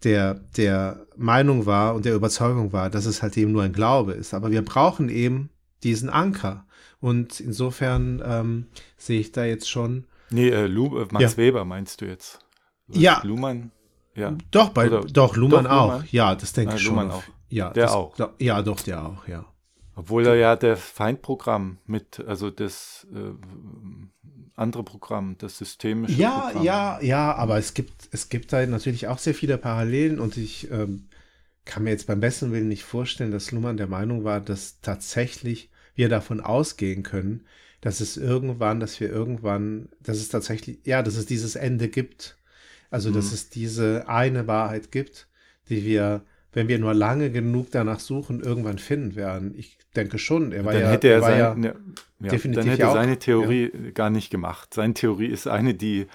der, der Meinung war und der Überzeugung war, dass es halt eben nur ein Glaube ist. Aber wir brauchen eben diesen Anker. Und insofern ähm, sehe ich da jetzt schon. Nee, äh, Lu äh, Max Ja. Weber meinst du jetzt? Ja. Luhmann? Ja. Doch, bei, Oder- doch, Luhmann doch, auch. Luhmann? Ja, das denke Ah, ich schon. Luhmann auch. Ja, Der das, auch. doch- Ja, doch, der auch, ja. Obwohl er ja der Feindprogramm mit, also das äh, andere Programm, das systemische Ja, Programm. ja, ja, aber es gibt, es gibt da natürlich auch sehr viele Parallelen und ich ähm, kann mir jetzt beim besten Willen nicht vorstellen, dass Luhmann der Meinung war, dass tatsächlich wir davon ausgehen können, dass es irgendwann, dass wir irgendwann, dass es tatsächlich, ja, dass es dieses Ende gibt. Also, dass Mhm. es diese eine Wahrheit gibt, die wir, wenn wir nur lange genug danach suchen, irgendwann finden werden. Ich denke schon. Er war dann ja, hätte er, war ja, seine, ja, definitiv dann hätte ja er auch- seine Theorie gar nicht gemacht. Seine Theorie ist eine, die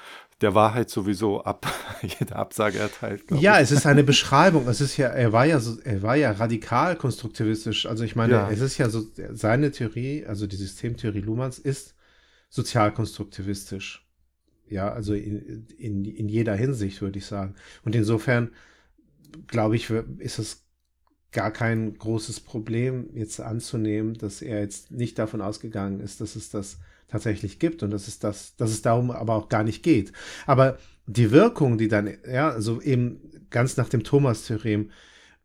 der Wahrheit sowieso ab, jede Absage erteilt. Ja, ich. es ist eine Beschreibung. Es ist ja, er war ja so, er war ja radikal konstruktivistisch. Also ich meine, Ja. es ist ja so, seine Theorie, also die Systemtheorie Luhmanns ist sozialkonstruktivistisch. Ja, also in, in, in jeder Hinsicht, würde ich sagen. Und insofern, glaube ich, ist es gar kein großes Problem, jetzt anzunehmen, dass er jetzt nicht davon ausgegangen ist, dass es das tatsächlich gibt und dass es das, dass es darum aber auch gar nicht geht. Aber die Wirkung, die dann, ja, also eben ganz nach dem Thomas-Theorem,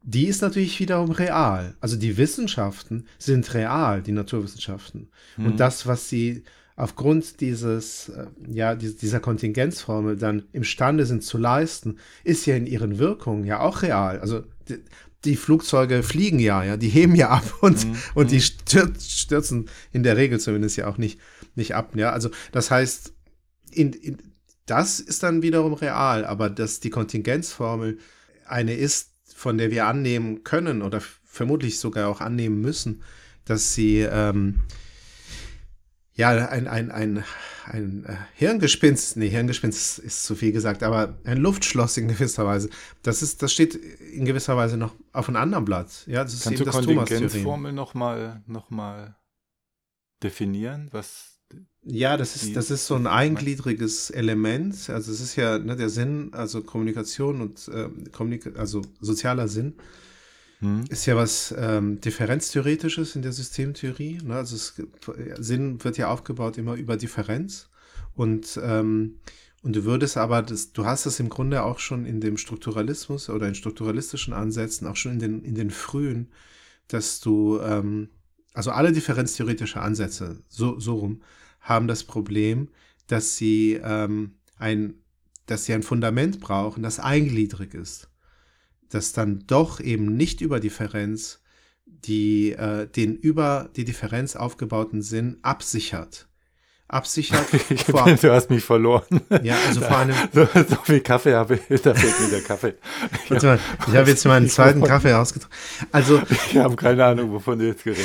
die ist natürlich wiederum real. Also die Wissenschaften sind real, die Naturwissenschaften. Mhm. Und das, was sie aufgrund dieses, äh, ja, dies- dieser Kontingenzformel dann imstande sind zu leisten, ist ja in ihren Wirkungen ja auch real. Also die, die Flugzeuge fliegen ja, ja, die heben ja ab und, Mhm. und die stürz, stürzen in der Regel zumindest ja auch nicht, nicht ab. Ja, also das heißt, in, in, das ist dann wiederum real, aber dass die Kontingenzformel eine ist, von der wir annehmen können oder vermutlich sogar auch annehmen müssen, dass sie ähm, ja ein, ein, ein, ein äh, Hirngespinst, nee, Hirngespinst ist zu viel gesagt, aber ein Luftschloss in gewisser Weise, das ist, das steht in gewisser Weise noch auf einem anderen Blatt. Ja, das ist Kannst du eben das Thomas-Theorem. Kontingenzformel nochmal noch mal definieren? Was Ja, das ist, das ist so ein eingliedriges Element. Also es ist ja ne, der Sinn, also Kommunikation und ähm, Kommunika also sozialer Sinn hm? ist ja was ähm, Differenztheoretisches in der Systemtheorie. Ne? Also es, Sinn wird ja aufgebaut immer über Differenz und ähm, und du würdest aber, das, du hast es im Grunde auch schon in dem Strukturalismus oder in strukturalistischen Ansätzen, auch schon in den, in den frühen, dass du, ähm, also alle differenztheoretische Ansätze, so, so rum, haben das Problem, dass sie ähm, ein, dass sie ein Fundament brauchen, das eingliedrig ist. Das dann doch eben nicht über Differenz die, äh, den über die Differenz aufgebauten Sinn absichert. Absichert vor, du hast mich verloren. ja, also vor einem, So, so viel Kaffee habe ich, da fehlt mir der Kaffee. warte mal, ich habe jetzt meinen zweiten Kaffee ausgetrunken. Also, Ich habe keine Ahnung, wovon du jetzt geredet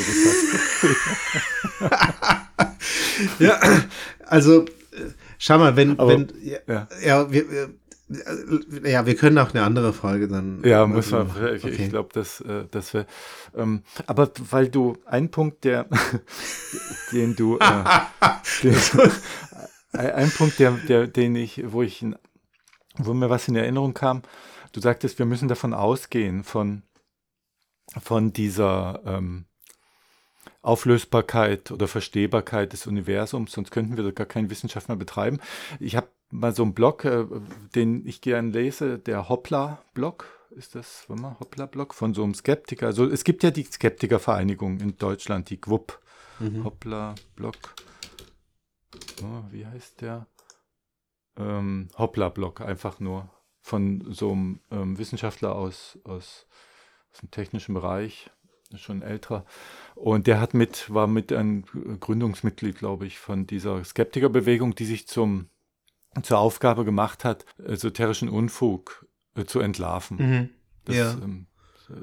hast. ja, also, äh, schau mal, wenn, Aber- wenn, ja, Ja. ja, wir, ja, wir können auch eine andere Folge dann. Ja, muss man. Ich, Okay. ich glaube, das, äh, das wäre. Ähm, aber weil du ein Punkt, der, den du, äh, den, ein Punkt, der, der, den ich, wo ich, wo mir was in Erinnerung kam, du sagtest, wir müssen davon ausgehen von, von dieser ähm, Auflösbarkeit oder Verstehbarkeit des Universums, sonst könnten wir gar keine Wissenschaft mehr betreiben. Ich habe mal so einen Blog, äh, den ich gern lese, der Hoppla-Blog. Ist das, warte mal, Hoppla-Blog von so einem Skeptiker? Also es gibt ja die Skeptikervereinigung in Deutschland, die GWUP. Mhm. Hoppla-Blog. Oh, wie heißt der? Ähm, Hoppla-Blog, einfach nur von so einem ähm, Wissenschaftler aus, aus, aus dem technischen Bereich, schon älterer. Und der hat mit, war mit ein Gründungsmitglied, glaube ich, von dieser Skeptikerbewegung, die sich zum, zur Aufgabe gemacht hat, esoterischen Unfug äh, zu entlarven. Mhm. Das, Ja. ähm, äh,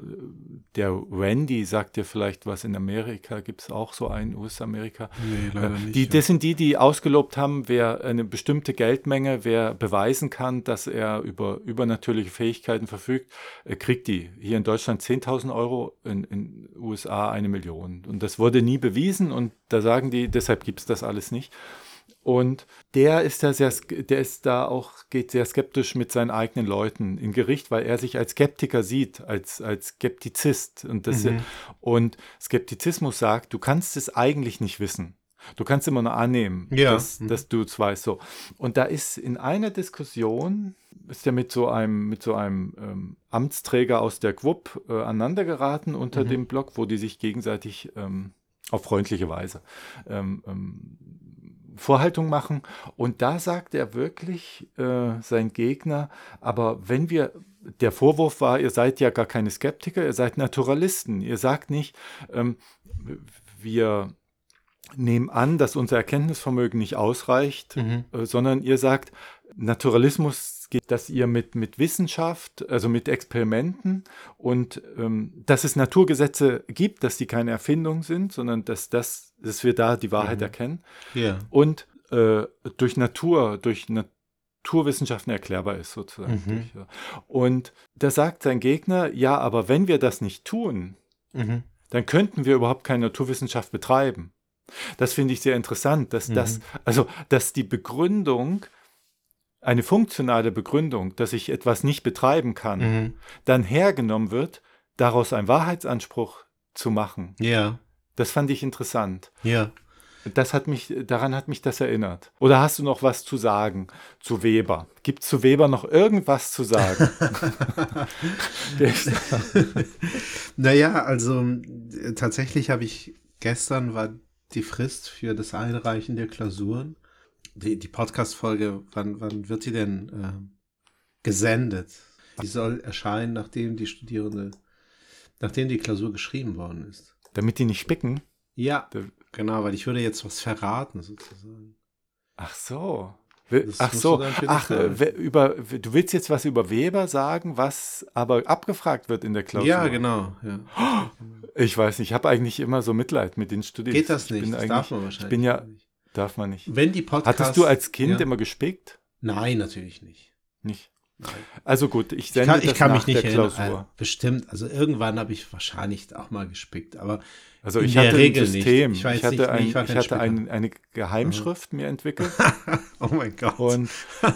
der Randy sagt dir vielleicht was in Amerika, gibt es auch so einen, US-Amerika. Nee, Äh, nicht. Die, ja. das sind die, die ausgelobt haben, wer eine bestimmte Geldmenge, wer beweisen kann, dass er über übernatürliche Fähigkeiten verfügt, äh, kriegt die. Hier in Deutschland 10.000 Euro, in den USA eine Million. Und das wurde nie bewiesen und da sagen die, deshalb gibt es das alles nicht. Und der ist da sehr, der ist da auch, geht sehr skeptisch mit seinen eigenen Leuten in Gericht, weil er sich als Skeptiker sieht, als, als Skeptizist. Und, das, Mhm. und Skeptizismus sagt, du kannst es eigentlich nicht wissen. Du kannst immer nur annehmen, Ja. dass, Mhm. dass du es weißt. So. Und da ist in einer Diskussion, ist er mit so einem, mit so einem ähm, Amtsträger aus der GWUP äh, aneinandergeraten unter Mhm. dem Blog, wo die sich gegenseitig ähm, auf freundliche Weise ähm, ähm, Vorhaltung machen. Und da sagt er wirklich, äh, sein Gegner, aber wenn wir, der Vorwurf war, ihr seid ja gar keine Skeptiker, ihr seid Naturalisten. Ihr sagt nicht, ähm, wir nehmen an, dass unser Erkenntnisvermögen nicht ausreicht, Mhm. äh, sondern ihr sagt, Naturalismus geht, dass ihr mit, mit Wissenschaft, also mit Experimenten und ähm, dass es Naturgesetze gibt, dass die keine Erfindung sind, sondern dass, das, dass wir da die Wahrheit Mhm. erkennen Ja. und äh, durch Natur, durch Naturwissenschaften erklärbar ist sozusagen. Mhm. Durch. Und da sagt sein Gegner, ja, aber wenn wir das nicht tun, Mhm. dann könnten wir überhaupt keine Naturwissenschaft betreiben. Das finde ich sehr interessant, dass das, Mhm. also, dass die Begründung, eine funktionale Begründung, dass ich etwas nicht betreiben kann, Mhm. dann hergenommen wird, daraus einen Wahrheitsanspruch zu machen. Ja. Das fand ich interessant. Ja. Das hat mich, daran hat mich das erinnert. Oder hast du noch was zu sagen zu Weber? Gibt es zu Weber noch irgendwas zu sagen? Naja, also äh, tatsächlich habe ich gestern war die Frist für das Einreichen der Klausuren. Die, die Podcast-Folge, wann, wann wird die denn ähm, gesendet? Die soll erscheinen, nachdem die Studierende, nachdem die Klausur geschrieben worden ist. Damit die nicht spicken? Ja, Da- genau, weil ich würde jetzt was verraten sozusagen. Ach so. Das Ach so, ach, äh, über, du willst jetzt was über Weber sagen, was aber abgefragt wird in der Klausur. Ja, genau. Ja. Ich weiß nicht, ich habe eigentlich immer so Mitleid mit den Studierenden. Geht das Ich bin nicht? Das darf man wahrscheinlich Ich bin ja, nicht. Darf man nicht. Wenn die Podcasts... Hattest du als Kind ja. immer gespickt? Nein, natürlich nicht. Nicht. Nein. Also gut, ich Ich sende kann, ich das kann nach mich nicht der erinnern. Klausur. Äh, bestimmt. Also irgendwann habe ich wahrscheinlich auch mal gespickt. Aber Also ich hatte Regel ein nicht. System. Ich war Ich, nicht- hatte, nee, ein, ich ich hatte ein, eine Geheimschrift mir entwickelt. oh mein Gott. Und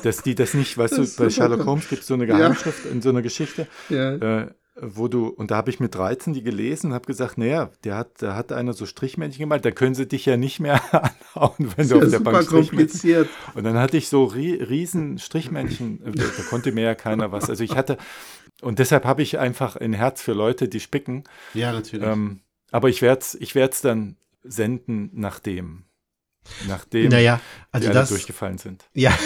dass die das nicht, weißt Das du, bei. Sherlock Holmes gibt es so eine Ja. Geheimschrift in so einer Geschichte, ja. äh, wo du, und da habe ich mit 13 die gelesen und habe gesagt, naja, der hat, da hat einer so Strichmännchen gemalt, da können sie dich ja nicht mehr anhauen, wenn du auf ja der super Bank kompliziert. Und dann hatte ich so rie riesen Strichmännchen, äh, da, da konnte mir ja keiner was. Also ich hatte, und deshalb habe ich einfach ein Herz für Leute, die spicken. Ja, natürlich. Ähm, aber ich werde es ich werd's dann senden, nachdem, nachdem naja, die also alle das. durchgefallen sind. Ja.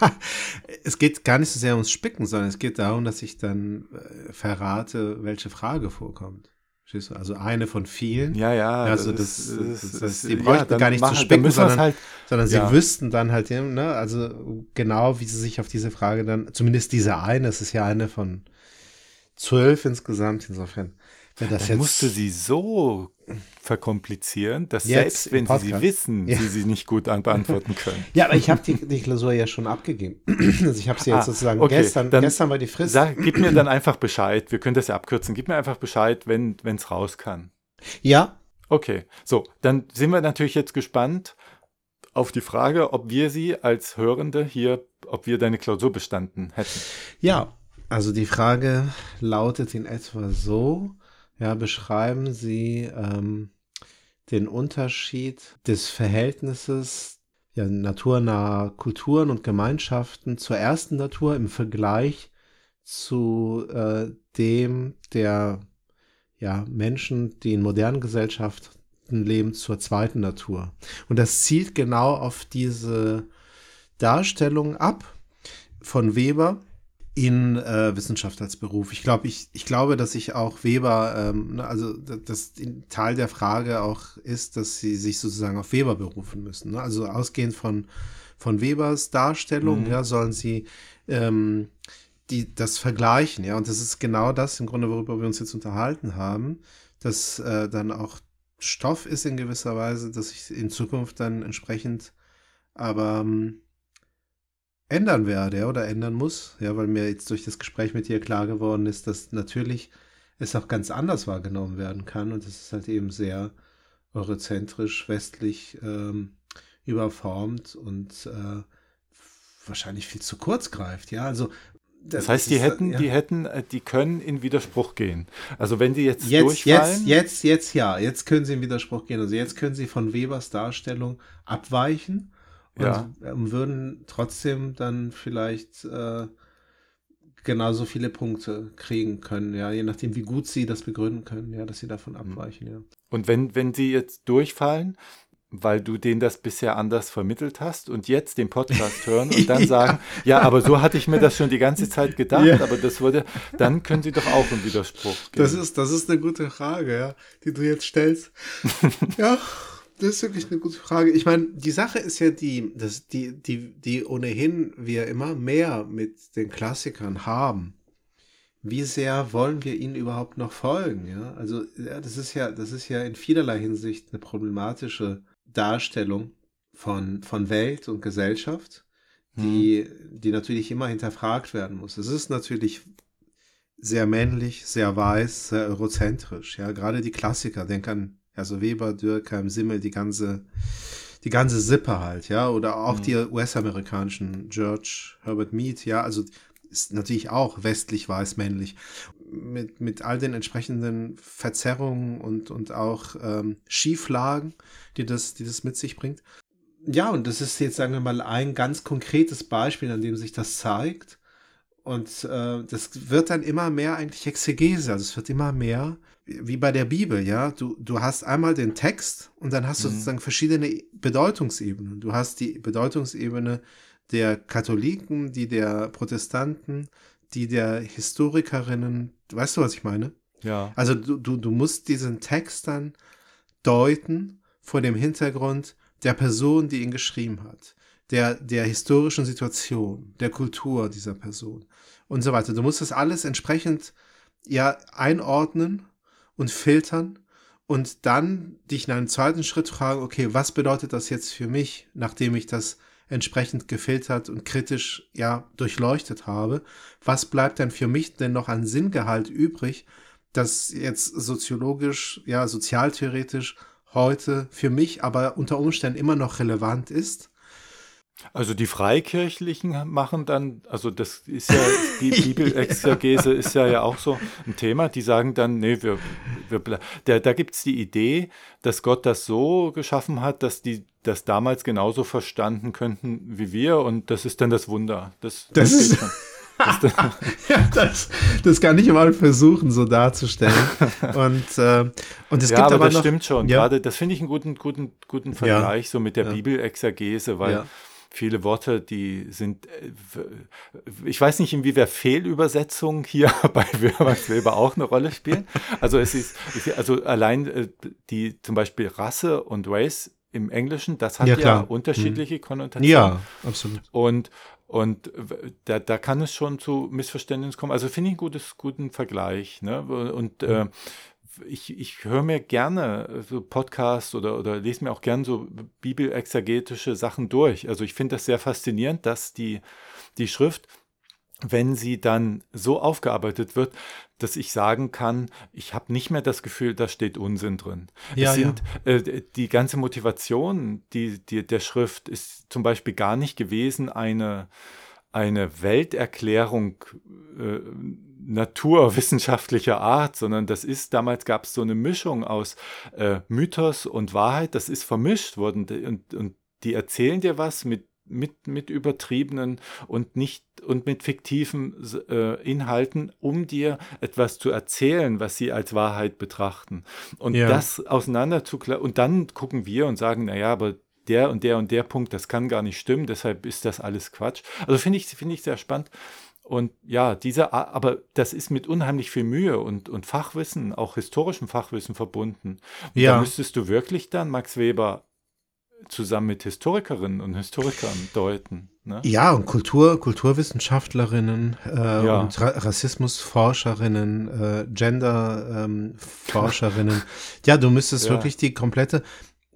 es geht gar nicht so sehr ums Spicken, sondern es geht darum, dass ich dann äh, verrate, welche Frage vorkommt. Verstehst du? Also eine von vielen. Ja, ja. Also das, das- das, das- das, die ja, bräuchten dann gar nicht zu machen- dann spicken, sondern- halt, sondern sie Ja. wüssten dann halt, ne, also genau, wie sie sich auf diese Frage dann, zumindest diese eine, es ist ja eine von zwölf insgesamt, insofern. Wenn das dann jetzt, musste sie so verkomplizieren, dass Jetzt selbst wenn sie sie wissen, Ja. sie sie nicht gut an- beantworten können. Ja, aber ich habe die, die Klausur ja schon abgegeben. also ich habe sie jetzt Ah, sozusagen okay, gestern, dann gestern war die Frist. Sag, gib mir dann einfach Bescheid. Wir können das ja abkürzen. Gib mir einfach Bescheid, wenn es raus kann. Ja, Okay, so, dann sind wir natürlich jetzt gespannt auf die Frage, ob wir sie als Hörende hier, ob wir deine Klausur bestanden hätten. ja. Also die Frage lautet in etwa so, ja, beschreiben Sie ähm, den Unterschied des Verhältnisses ja, naturnaher Kulturen und Gemeinschaften zur ersten Natur im Vergleich zu äh, dem der ja, Menschen, die in modernen Gesellschaften leben, zur zweiten Natur. Und das zielt genau auf diese Darstellung ab von Weber in äh, Wissenschaft als Beruf. Ich glaube, ich, ich glaube, dass ich auch Weber, ähm, ne, also dass Teil der Frage auch ist, dass sie sich sozusagen auf Weber berufen müssen. Ne? Also ausgehend von, von Webers Darstellung, Mhm. ja, sollen sie ähm, die, das vergleichen, ja. Und das ist genau das im Grunde, worüber wir uns jetzt unterhalten haben, dass äh, dann auch Stoff ist in gewisser Weise, dass ich in Zukunft dann entsprechend aber ähm, ändern werde oder ändern muss, ja, weil mir jetzt durch das Gespräch mit dir klar geworden ist, dass natürlich es auch ganz anders wahrgenommen werden kann und es ist halt eben sehr eurozentrisch, westlich ähm, überformt und äh, wahrscheinlich viel zu kurz greift, ja, also Das heißt, die ist, hätten, ja. die hätten, äh, die können in Widerspruch gehen. Also wenn die jetzt, Jetzt, durchfallen, jetzt, jetzt, jetzt ja. Jetzt können Sie in Widerspruch gehen. Also jetzt können Sie von Webers Darstellung abweichen Ja. ähm, würden trotzdem dann vielleicht äh, genauso viele Punkte kriegen können, ja, je nachdem, wie gut Sie das begründen können, ja, dass Sie davon abweichen, ja. und wenn, wenn sie jetzt durchfallen, weil du denen das bisher anders vermittelt hast und jetzt den Podcast hören und dann sagen, ja, aber so hatte ich mir das schon die ganze Zeit gedacht, Ja. aber das wurde, dann können sie doch auch einen Widerspruch geben. Das ist, das ist eine gute Frage, ja, die du jetzt stellst. ja, das ist wirklich eine gute Frage. Ich meine, die Sache ist ja die, dass die, die, die ohnehin wir immer mehr mit den Klassikern haben. Wie sehr wollen wir ihnen überhaupt noch folgen? Ja, also ja, das ist ja, das ist ja in vielerlei Hinsicht eine problematische Darstellung von, von Welt und Gesellschaft, die, die natürlich immer hinterfragt werden muss. Es ist natürlich sehr männlich, sehr weiß, sehr eurozentrisch. Ja, gerade die Klassiker, denk an also Weber, Dürkheim, Simmel, die ganze, die ganze Sippe halt, ja, oder auch die US-amerikanischen George Herbert Mead, ja, also ist natürlich auch westlich weiß männlich. Mit mit all den entsprechenden Verzerrungen und und auch ähm, Schieflagen, die das die das mit sich bringt. Ja, und das ist jetzt sagen wir mal ein ganz konkretes Beispiel, an dem sich das zeigt. Und äh, das wird dann immer mehr eigentlich Exegese, also es wird immer mehr wie bei der Bibel, ja. Du, du hast einmal den Text und dann hast du sozusagen verschiedene Bedeutungsebenen. Du hast die Bedeutungsebene der Katholiken, die der Protestanten, die der Historikerinnen. Weißt du, was ich meine? ja. Also du, du, du musst diesen Text dann deuten vor dem Hintergrund der Person, die ihn geschrieben hat, der, der historischen Situation, der Kultur dieser Person und so weiter. Du musst das alles entsprechend ja einordnen und filtern und dann dich in einem zweiten Schritt fragen, okay, was bedeutet das jetzt für mich, nachdem ich das entsprechend gefiltert und kritisch ja durchleuchtet habe? Was bleibt denn für mich denn noch an Sinngehalt übrig, das jetzt soziologisch, ja, sozialtheoretisch heute für mich aber unter Umständen immer noch relevant ist? Also die Freikirchlichen machen dann, also das ist ja, die Bibelexegese ist ja ja auch so ein Thema, die sagen dann, nee, wir, wir der, da gibt es die Idee, dass Gott das so geschaffen hat, dass die das damals genauso verstanden könnten wie wir und das ist dann das Wunder. Das, Das geht ist- ja, das, das kann ich mal versuchen, so darzustellen. Und, äh, und es ja, gibt aber, aber das noch, stimmt schon. Ja. Gerade das finde ich einen guten, guten, guten Vergleich so mit der Ja. Bibelexegese, weil Ja. Viele Worte, die sind, äh, ich weiß nicht, inwieweit Fehlübersetzungen hier bei Max Weber auch eine Rolle spielen. Also es ist, also allein äh, die zum Beispiel Rasse und Race im Englischen, das hat Ja, ja. Mhm. unterschiedliche Konnotationen. Ja, absolut. Und, und da, da kann es schon zu Missverständnissen kommen. Also finde ich einen gutes, guten Vergleich. Ne? Und äh, ich, ich höre mir gerne so Podcasts oder, oder lese mir auch gerne so bibelexegetische Sachen durch. Also ich finde das sehr faszinierend, dass die, die Schrift, wenn sie dann so aufgearbeitet wird, dass ich sagen kann, ich habe nicht mehr das Gefühl, da steht Unsinn drin. Ja, es sind, äh, die ganze Motivation die, die, der Schrift ist zum Beispiel gar nicht gewesen, eine, eine Welterklärung äh, naturwissenschaftlicher Art, sondern das ist, damals gab es so eine Mischung aus äh, Mythos und Wahrheit, das ist vermischt worden und, und die erzählen dir was mit mit, mit übertriebenen und nicht und mit fiktiven äh, Inhalten, um dir etwas zu erzählen, was sie als Wahrheit betrachten. Und Ja. das auseinander zu und dann gucken wir und sagen, naja, aber der und der und der Punkt, das kann gar nicht stimmen, deshalb ist das alles Quatsch. Also finde ich, finde ich sehr spannend. Und ja, diese, aber das ist mit unheimlich viel Mühe und, und Fachwissen, auch historischem Fachwissen verbunden. Und Ja. da müsstest du wirklich dann Max Weber zusammen mit Historikerinnen und Historikern deuten. Ne? Ja, und Kultur, Kulturwissenschaftlerinnen äh, Ja. und Ra Rassismusforscherinnen, äh, Gender-Forscherinnen. ja, du müsstest Ja. wirklich die komplette,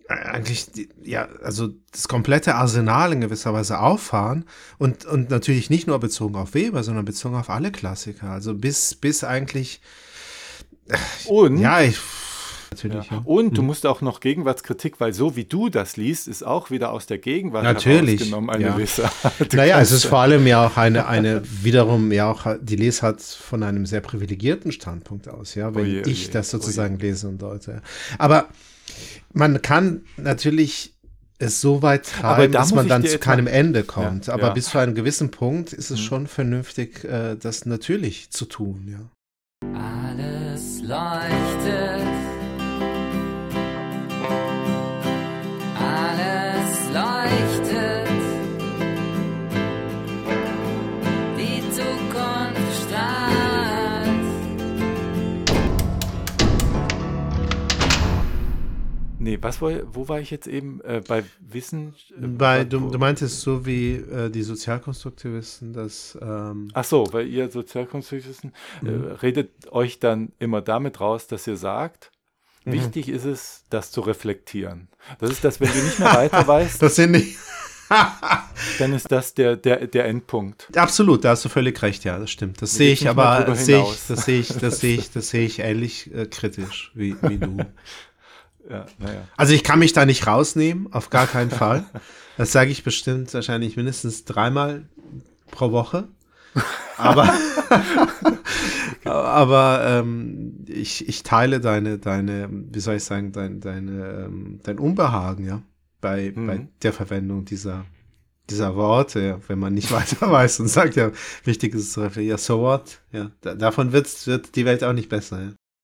eigentlich, ja, also das komplette Arsenal in gewisser Weise auffahren und, und natürlich nicht nur bezogen auf Weber, sondern bezogen auf alle Klassiker. Also bis, bis eigentlich, Und ja, ich, natürlich. Ja. Und du musst auch noch Gegenwartskritik, weil so wie du das liest, ist auch wieder aus der Gegenwart Natürlich, herausgenommen eine ja. Du Naja, es ist vor allem ja auch eine, eine wiederum ja auch die Lesart von einem sehr privilegierten Standpunkt aus, ja, wenn Oje, ich oje, das sozusagen lese und deute. Aber man kann natürlich es so weit treiben, da dass man dann zu keinem mal- Ende kommt. Ja, Aber ja. Mhm. bis zu einem gewissen Punkt ist es schon vernünftig, äh, das natürlich zu tun, ja. Alles leuchtet. Nee, was war, wo war ich jetzt eben? Äh, bei Wissen? Äh, Bei, du, du meintest so wie äh, die Sozialkonstruktivisten, dass ähm, Ach so, weil ihr Sozialkonstruktivisten Mhm. äh, redet euch dann immer damit raus, dass ihr sagt, Mhm. wichtig ist es, das zu reflektieren. Das ist das, wenn du nicht mehr weiter weißt, das sind nicht. dann ist das der, der, der Endpunkt. Absolut, da hast du völlig recht, ja, das stimmt. Das sehe ich aber, das sehe ich, das sehe ich, das sehe ich, das sehe ich ähnlich äh, kritisch wie, wie du. Ja, naja. Also ich kann mich da nicht rausnehmen, auf gar keinen Fall. Das sage ich bestimmt wahrscheinlich mindestens dreimal pro Woche. Aber, aber ähm, ich, ich teile deine, deine, wie soll ich sagen, dein, deine, ähm, dein Unbehagen, ja, bei, Mhm. bei der Verwendung dieser, dieser Worte, ja, wenn man nicht weiter weiß und sagt, ja, wichtig ist es zu reflektieren, ja, so what, ja, da, davon wird's, wird die Welt auch nicht besser, ja.